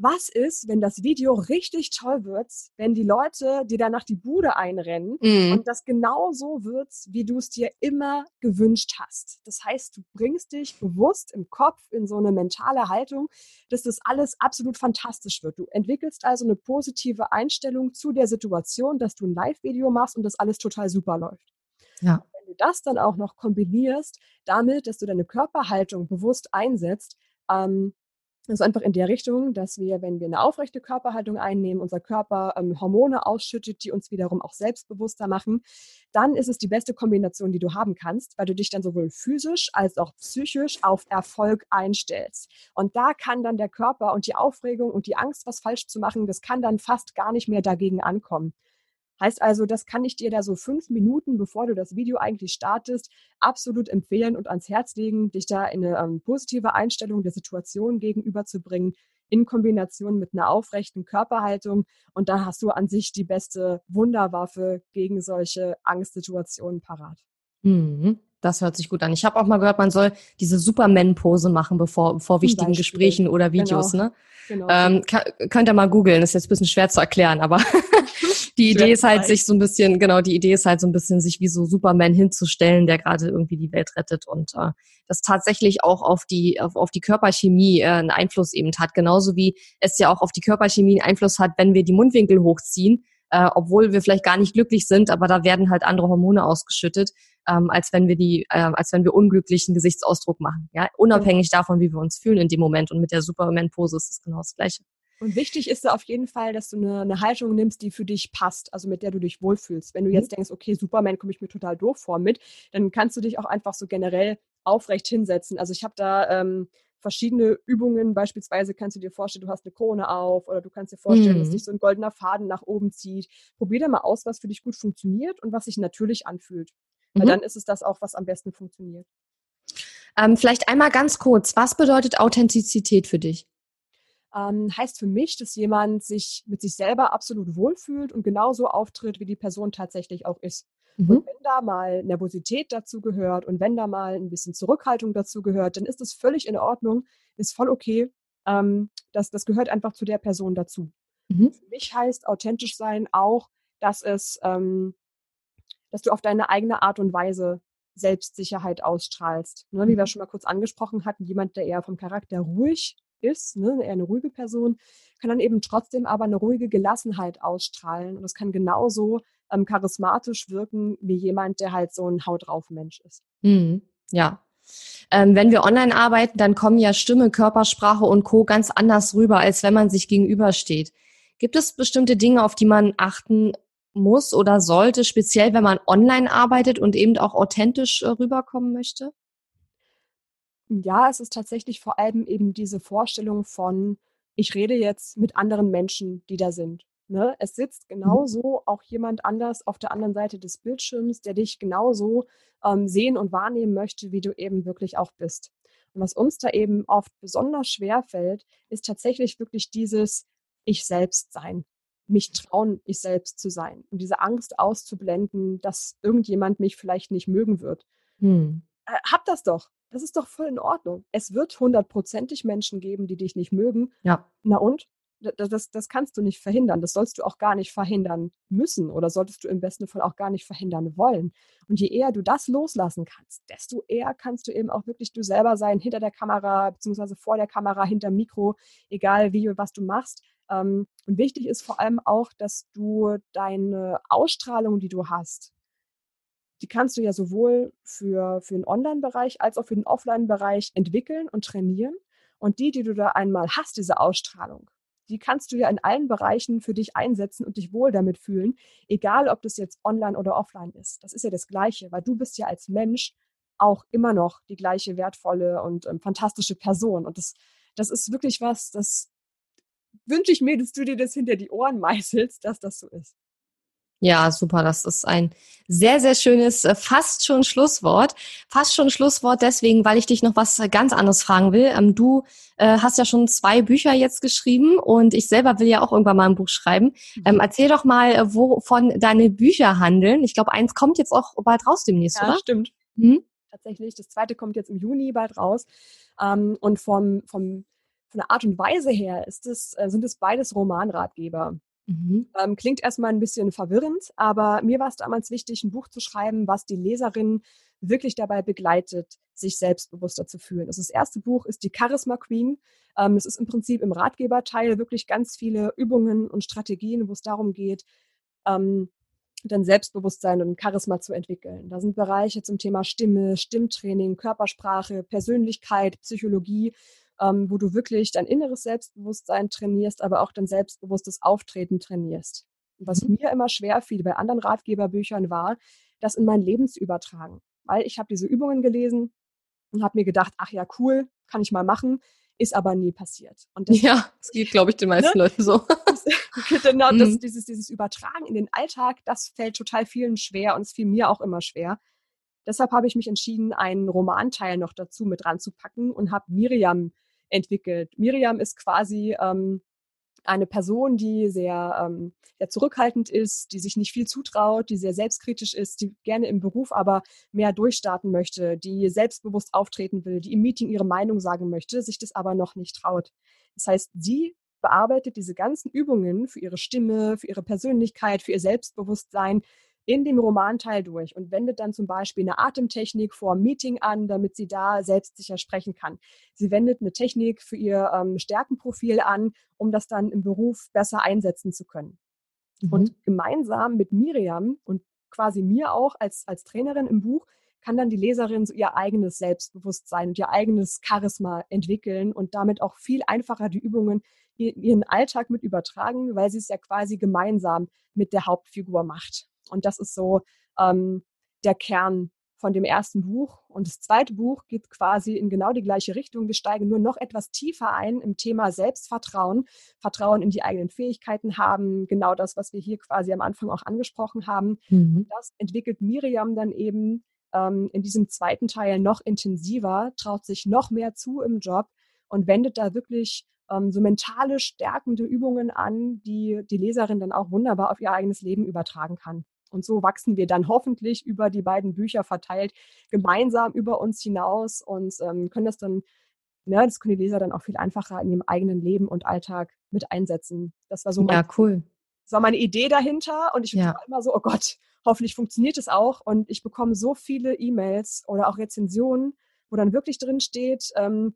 Was ist, wenn das Video richtig toll wird, wenn die Leute dir danach die Bude einrennen mm. und das genau so wird, wie du es dir immer gewünscht hast? Das heißt, du bringst dich bewusst im Kopf in so eine mentale Haltung, dass das alles absolut fantastisch wird. Du entwickelst also eine positive Einstellung zu der Situation, dass du ein Live-Video machst und das alles total super läuft. Ja. Wenn du das dann auch noch kombinierst damit, dass du deine Körperhaltung bewusst einsetzt, ähm, ist einfach in der Richtung, dass wir, wenn wir eine aufrechte Körperhaltung einnehmen, unser Körper ähm, Hormone ausschüttet, die uns wiederum auch selbstbewusster machen, dann ist es die beste Kombination, die du haben kannst, weil du dich dann sowohl physisch als auch psychisch auf Erfolg einstellst. Und da kann dann der Körper und die Aufregung und die Angst, was falsch zu machen, das kann dann fast gar nicht mehr dagegen ankommen. Heißt also, das kann ich dir da so fünf Minuten, bevor du das Video eigentlich startest, absolut empfehlen und ans Herz legen, dich da in eine ähm, positive Einstellung der Situation gegenüberzubringen, in Kombination mit einer aufrechten Körperhaltung. Und da hast du an sich die beste Wunderwaffe gegen solche Angstsituationen parat. Mhm. Das hört sich gut an. Ich habe auch mal gehört, man soll diese Superman-Pose machen bevor, vor wichtigen Gesprächen oder Videos. Genau. Ne? Genau. Ähm, könnt ihr mal googeln, ist jetzt ein bisschen schwer zu erklären, aber die Idee ist halt, sich so ein bisschen, genau, die Idee ist halt so ein bisschen, sich wie so Superman hinzustellen, der gerade irgendwie die Welt rettet und äh, das tatsächlich auch auf die, auf, auf die Körperchemie äh, einen Einfluss eben hat. Genauso wie es ja auch auf die Körperchemie einen Einfluss hat, wenn wir die Mundwinkel hochziehen, äh, obwohl wir vielleicht gar nicht glücklich sind, aber da werden halt andere Hormone ausgeschüttet, ähm, als wenn wir die, äh, als wenn wir unglücklichen Gesichtsausdruck machen. Ja, unabhängig davon, wie wir uns fühlen in dem Moment. Und mit der Superman-Pose ist es genau das Gleiche. Und wichtig ist da auf jeden Fall, dass du eine, eine, Haltung nimmst, die für dich passt, also mit der du dich wohlfühlst. Wenn du mhm. jetzt denkst, okay, Superman komme ich mir total doof vor mit, dann kannst du dich auch einfach so generell aufrecht hinsetzen. Also ich habe da ähm, verschiedene Übungen, beispielsweise kannst du dir vorstellen, du hast eine Krone auf oder du kannst dir vorstellen, mhm. dass sich so ein goldener Faden nach oben zieht. Probier da mal aus, was für dich gut funktioniert und was sich natürlich anfühlt. Weil mhm. dann ist es das auch, was am besten funktioniert. Ähm, vielleicht einmal ganz kurz, was bedeutet Authentizität für dich? Ähm, heißt für mich, dass jemand sich mit sich selber absolut wohlfühlt und genauso auftritt, wie die Person tatsächlich auch ist. Mhm. Und wenn da mal Nervosität dazu gehört und wenn da mal ein bisschen Zurückhaltung dazu gehört, dann ist das völlig in Ordnung, ist voll okay. Ähm, das, das gehört einfach zu der Person dazu. Mhm. Für mich heißt authentisch sein auch, dass es, ähm, dass du auf deine eigene Art und Weise Selbstsicherheit ausstrahlst. Ne, wie wir mhm. schon mal kurz angesprochen hatten, jemand, der eher vom Charakter ruhig ist, ne, eher eine ruhige Person, kann dann eben trotzdem aber eine ruhige Gelassenheit ausstrahlen. Und das kann genauso ähm, charismatisch wirken wie jemand, der halt so ein Haut drauf Mensch ist. Mhm. Ja. Ähm, wenn wir online arbeiten, dann kommen ja Stimme, Körpersprache und Co. ganz anders rüber, als wenn man sich gegenübersteht. Gibt es bestimmte Dinge, auf die man achten muss oder sollte, speziell wenn man online arbeitet und eben auch authentisch äh, rüberkommen möchte? Ja, es ist tatsächlich vor allem eben diese Vorstellung von, ich rede jetzt mit anderen Menschen, die da sind. Ne? Es sitzt mhm. genauso auch jemand anders auf der anderen Seite des Bildschirms, der dich genauso ähm, sehen und wahrnehmen möchte, wie du eben wirklich auch bist. Und was uns da eben oft besonders schwer fällt, ist tatsächlich wirklich dieses Ich selbst sein. Mich trauen, ich selbst zu sein. Und diese Angst auszublenden, dass irgendjemand mich vielleicht nicht mögen wird. Hm. Äh, hab das doch. Das ist doch voll in Ordnung. Es wird hundertprozentig Menschen geben, die dich nicht mögen. Ja. Na und? Das, das, das kannst du nicht verhindern. Das sollst du auch gar nicht verhindern müssen oder solltest du im besten Fall auch gar nicht verhindern wollen. Und je eher du das loslassen kannst, desto eher kannst du eben auch wirklich du selber sein, hinter der Kamera, beziehungsweise vor der Kamera, hinter Mikro, egal wie und was du machst. Ähm, und wichtig ist vor allem auch, dass du deine Ausstrahlung, die du hast, die kannst du ja sowohl für, für den Online-Bereich als auch für den Offline-Bereich entwickeln und trainieren. Und die, die du da einmal hast, diese Ausstrahlung, die kannst du ja in allen Bereichen für dich einsetzen und dich wohl damit fühlen, egal ob das jetzt online oder offline ist. Das ist ja das Gleiche, weil du bist ja als Mensch auch immer noch die gleiche wertvolle und ähm, fantastische Person. Und das, das ist wirklich was, das wünsche ich mir, dass du dir das hinter die Ohren meißelst, dass das so ist. Ja, super. Das ist ein sehr, sehr schönes, äh, fast schon Schlusswort. Fast schon Schlusswort deswegen, weil ich dich noch was ganz anderes fragen will. Ähm, du äh, hast ja schon zwei Bücher jetzt geschrieben und ich selber will ja auch irgendwann mal ein Buch schreiben. Ähm, mhm. erzähl doch mal, äh, wovon deine Bücher handeln. Ich glaube, eins kommt jetzt auch bald raus demnächst, ja, oder? stimmt. Mhm. Tatsächlich. Das zweite kommt jetzt im Juni bald raus. Ähm, und vom, vom, von der Art und Weise her ist es, sind es beides Romanratgeber. Mhm. Ähm, klingt erstmal ein bisschen verwirrend, aber mir war es damals wichtig, ein Buch zu schreiben, was die Leserin wirklich dabei begleitet, sich selbstbewusster zu fühlen. Also das erste Buch ist die Charisma Queen. Ähm, das ist im Prinzip im Ratgeberteil wirklich ganz viele Übungen und Strategien, wo es darum geht, ähm, dann Selbstbewusstsein und Charisma zu entwickeln. Da sind Bereiche zum Thema Stimme, Stimmtraining, Körpersprache, Persönlichkeit, Psychologie ähm, wo du wirklich dein inneres Selbstbewusstsein trainierst, aber auch dein selbstbewusstes Auftreten trainierst. was mhm. mir immer schwer fiel bei anderen Ratgeberbüchern war, das in mein Leben zu übertragen. Weil ich habe diese Übungen gelesen und habe mir gedacht, ach ja, cool, kann ich mal machen, ist aber nie passiert. Und das, ja, das geht, glaube ich, den meisten ne? Leuten so. genau, das, mhm. dieses, dieses Übertragen in den Alltag, das fällt total vielen schwer und es fiel mir auch immer schwer. Deshalb habe ich mich entschieden, einen Romanteil noch dazu mit ranzupacken und habe Miriam entwickelt. Miriam ist quasi ähm, eine Person, die sehr, ähm, sehr zurückhaltend ist, die sich nicht viel zutraut, die sehr selbstkritisch ist, die gerne im Beruf aber mehr durchstarten möchte, die selbstbewusst auftreten will, die im Meeting ihre Meinung sagen möchte, sich das aber noch nicht traut. Das heißt, sie bearbeitet diese ganzen Übungen für ihre Stimme, für ihre Persönlichkeit, für ihr Selbstbewusstsein in dem Romanteil durch und wendet dann zum Beispiel eine Atemtechnik vor dem Meeting an, damit sie da selbstsicher sprechen kann. Sie wendet eine Technik für ihr ähm, Stärkenprofil an, um das dann im Beruf besser einsetzen zu können. Mhm. Und gemeinsam mit Miriam und quasi mir auch als, als Trainerin im Buch kann dann die Leserin so ihr eigenes Selbstbewusstsein und ihr eigenes Charisma entwickeln und damit auch viel einfacher die Übungen in ihren Alltag mit übertragen, weil sie es ja quasi gemeinsam mit der Hauptfigur macht. Und das ist so ähm, der Kern von dem ersten Buch. Und das zweite Buch geht quasi in genau die gleiche Richtung. Wir steigen nur noch etwas tiefer ein im Thema Selbstvertrauen, Vertrauen in die eigenen Fähigkeiten haben, genau das, was wir hier quasi am Anfang auch angesprochen haben. Mhm. Das entwickelt Miriam dann eben ähm, in diesem zweiten Teil noch intensiver, traut sich noch mehr zu im Job und wendet da wirklich ähm, so mentale stärkende Übungen an, die die Leserin dann auch wunderbar auf ihr eigenes Leben übertragen kann. Und so wachsen wir dann hoffentlich über die beiden Bücher verteilt gemeinsam über uns hinaus und ähm, können das dann, ne, das können die Leser dann auch viel einfacher in ihrem eigenen Leben und Alltag mit einsetzen. Das war so mein, ja, cool. Das war meine Idee dahinter und ich ja. war immer so, oh Gott, hoffentlich funktioniert es auch. Und ich bekomme so viele E-Mails oder auch Rezensionen, wo dann wirklich drin steht, ähm,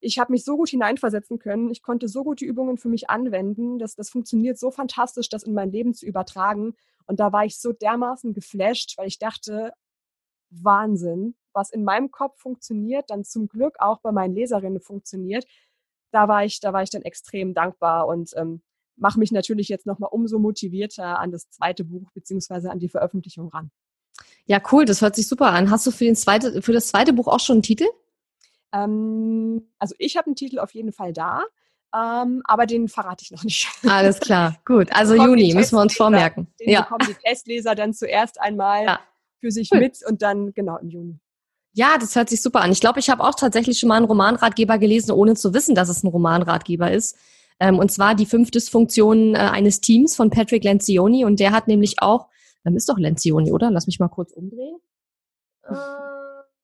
ich habe mich so gut hineinversetzen können, ich konnte so gut die Übungen für mich anwenden, dass das funktioniert so fantastisch, das in mein Leben zu übertragen. Und da war ich so dermaßen geflasht, weil ich dachte, Wahnsinn, was in meinem Kopf funktioniert, dann zum Glück auch bei meinen Leserinnen funktioniert. Da war ich, da war ich dann extrem dankbar und ähm, mache mich natürlich jetzt nochmal umso motivierter an das zweite Buch beziehungsweise an die Veröffentlichung ran. Ja, cool, das hört sich super an. Hast du für, den zweite, für das zweite Buch auch schon einen Titel? Ähm, also ich habe einen Titel auf jeden Fall da, ähm, aber den verrate ich noch nicht. Alles klar, gut. Also Juni müssen wir uns vormerken. Den ja. bekommen die Testleser dann zuerst einmal ja. für sich cool. mit und dann genau im Juni. Ja, das hört sich super an. Ich glaube, ich habe auch tatsächlich schon mal einen Romanratgeber gelesen, ohne zu wissen, dass es ein Romanratgeber ist. Ähm, und zwar die fünf Dysfunktionen äh, eines Teams von Patrick Lencioni. Und der hat nämlich auch, dann ist doch Lencioni, oder? Lass mich mal kurz umdrehen. Äh,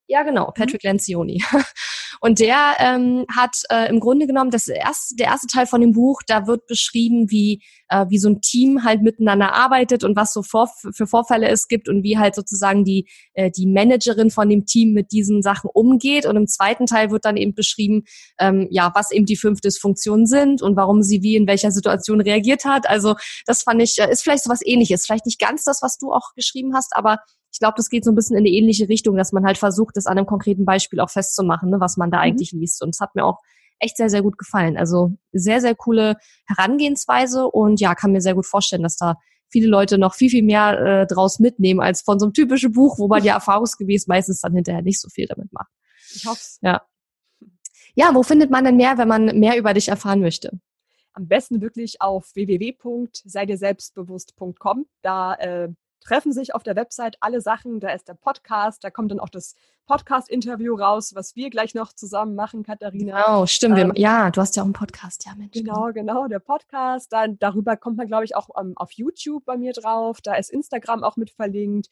ja, genau, Patrick mhm. Lencioni. Und der ähm, hat äh, im Grunde genommen das erste, der erste Teil von dem Buch, da wird beschrieben, wie äh, wie so ein Team halt miteinander arbeitet und was so vor, für Vorfälle es gibt und wie halt sozusagen die äh, die Managerin von dem Team mit diesen Sachen umgeht. Und im zweiten Teil wird dann eben beschrieben, ähm, ja, was eben die fünf Dysfunktionen sind und warum sie wie in welcher Situation reagiert hat. Also das fand ich äh, ist vielleicht so was Ähnliches, vielleicht nicht ganz das, was du auch geschrieben hast, aber ich glaube, das geht so ein bisschen in eine ähnliche Richtung, dass man halt versucht, das an einem konkreten Beispiel auch festzumachen, ne, was man da mhm. eigentlich liest. Und es hat mir auch echt sehr, sehr gut gefallen. Also sehr, sehr coole Herangehensweise und ja, kann mir sehr gut vorstellen, dass da viele Leute noch viel, viel mehr äh, draus mitnehmen als von so einem typischen Buch, wo man ja erfahrungsgemäß meistens dann hinterher nicht so viel damit macht. Ich hoffe Ja. Ja, wo findet man denn mehr, wenn man mehr über dich erfahren möchte? Am besten wirklich auf www.seidirselbstbewusst.com. Da äh, treffen sich auf der Website alle Sachen. Da ist der Podcast, da kommt dann auch das Podcast-Interview raus, was wir gleich noch zusammen machen, Katharina. Genau, stimmt. Ähm, ja, du hast ja auch einen Podcast, ja, Mensch. Genau, genau, der Podcast. Dann, darüber kommt man, glaube ich, auch um, ähm, auf YouTube bei mir drauf. Da ist Instagram auch mit verlinkt.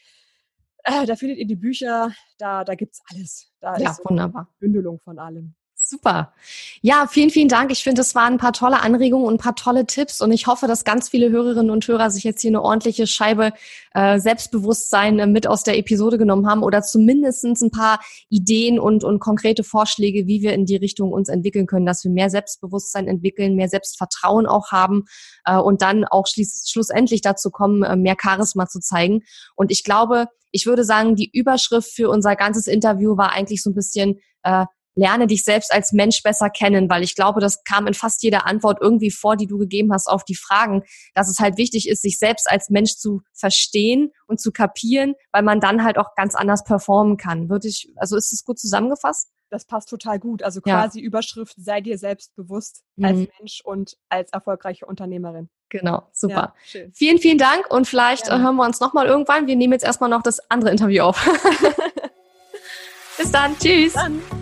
Äh, da findet ihr die Bücher, da, da es alles. Da ja, ist wunderbar. Bündelung von allem. Super. Ja, vielen, vielen Dank. Ich finde, das waren ein paar tolle Anregungen und ein paar tolle Tipps. Und ich hoffe, dass ganz viele Hörerinnen und Hörer sich jetzt hier eine ordentliche Scheibe äh, Selbstbewusstsein äh, mit aus der Episode genommen haben oder zumindestens ein paar Ideen und, und konkrete Vorschläge, wie wir in die Richtung uns entwickeln können, dass wir mehr Selbstbewusstsein entwickeln, mehr Selbstvertrauen auch haben äh, und dann auch schluss, schlussendlich dazu kommen, äh, mehr Charisma zu zeigen. Und ich glaube, ich würde sagen, die Überschrift für unser ganzes Interview war eigentlich so ein bisschen, äh, lerne dich selbst als Mensch besser kennen, weil ich glaube, das kam in fast jeder Antwort irgendwie vor, die du gegeben hast auf die Fragen, dass es halt wichtig ist, sich selbst als Mensch zu verstehen und zu kapieren, weil man dann halt auch ganz anders performen kann. Würde ich, also ist es gut zusammengefasst? Das passt total gut. Also quasi ja. Überschrift, sei dir selbst bewusst mhm. als Mensch und als erfolgreiche Unternehmerin. Genau, super. Ja, vielen, vielen Dank und vielleicht ja. hören wir uns nochmal irgendwann. Wir nehmen jetzt erstmal noch das andere Interview auf. Bis dann. Tschüss. Bis dann.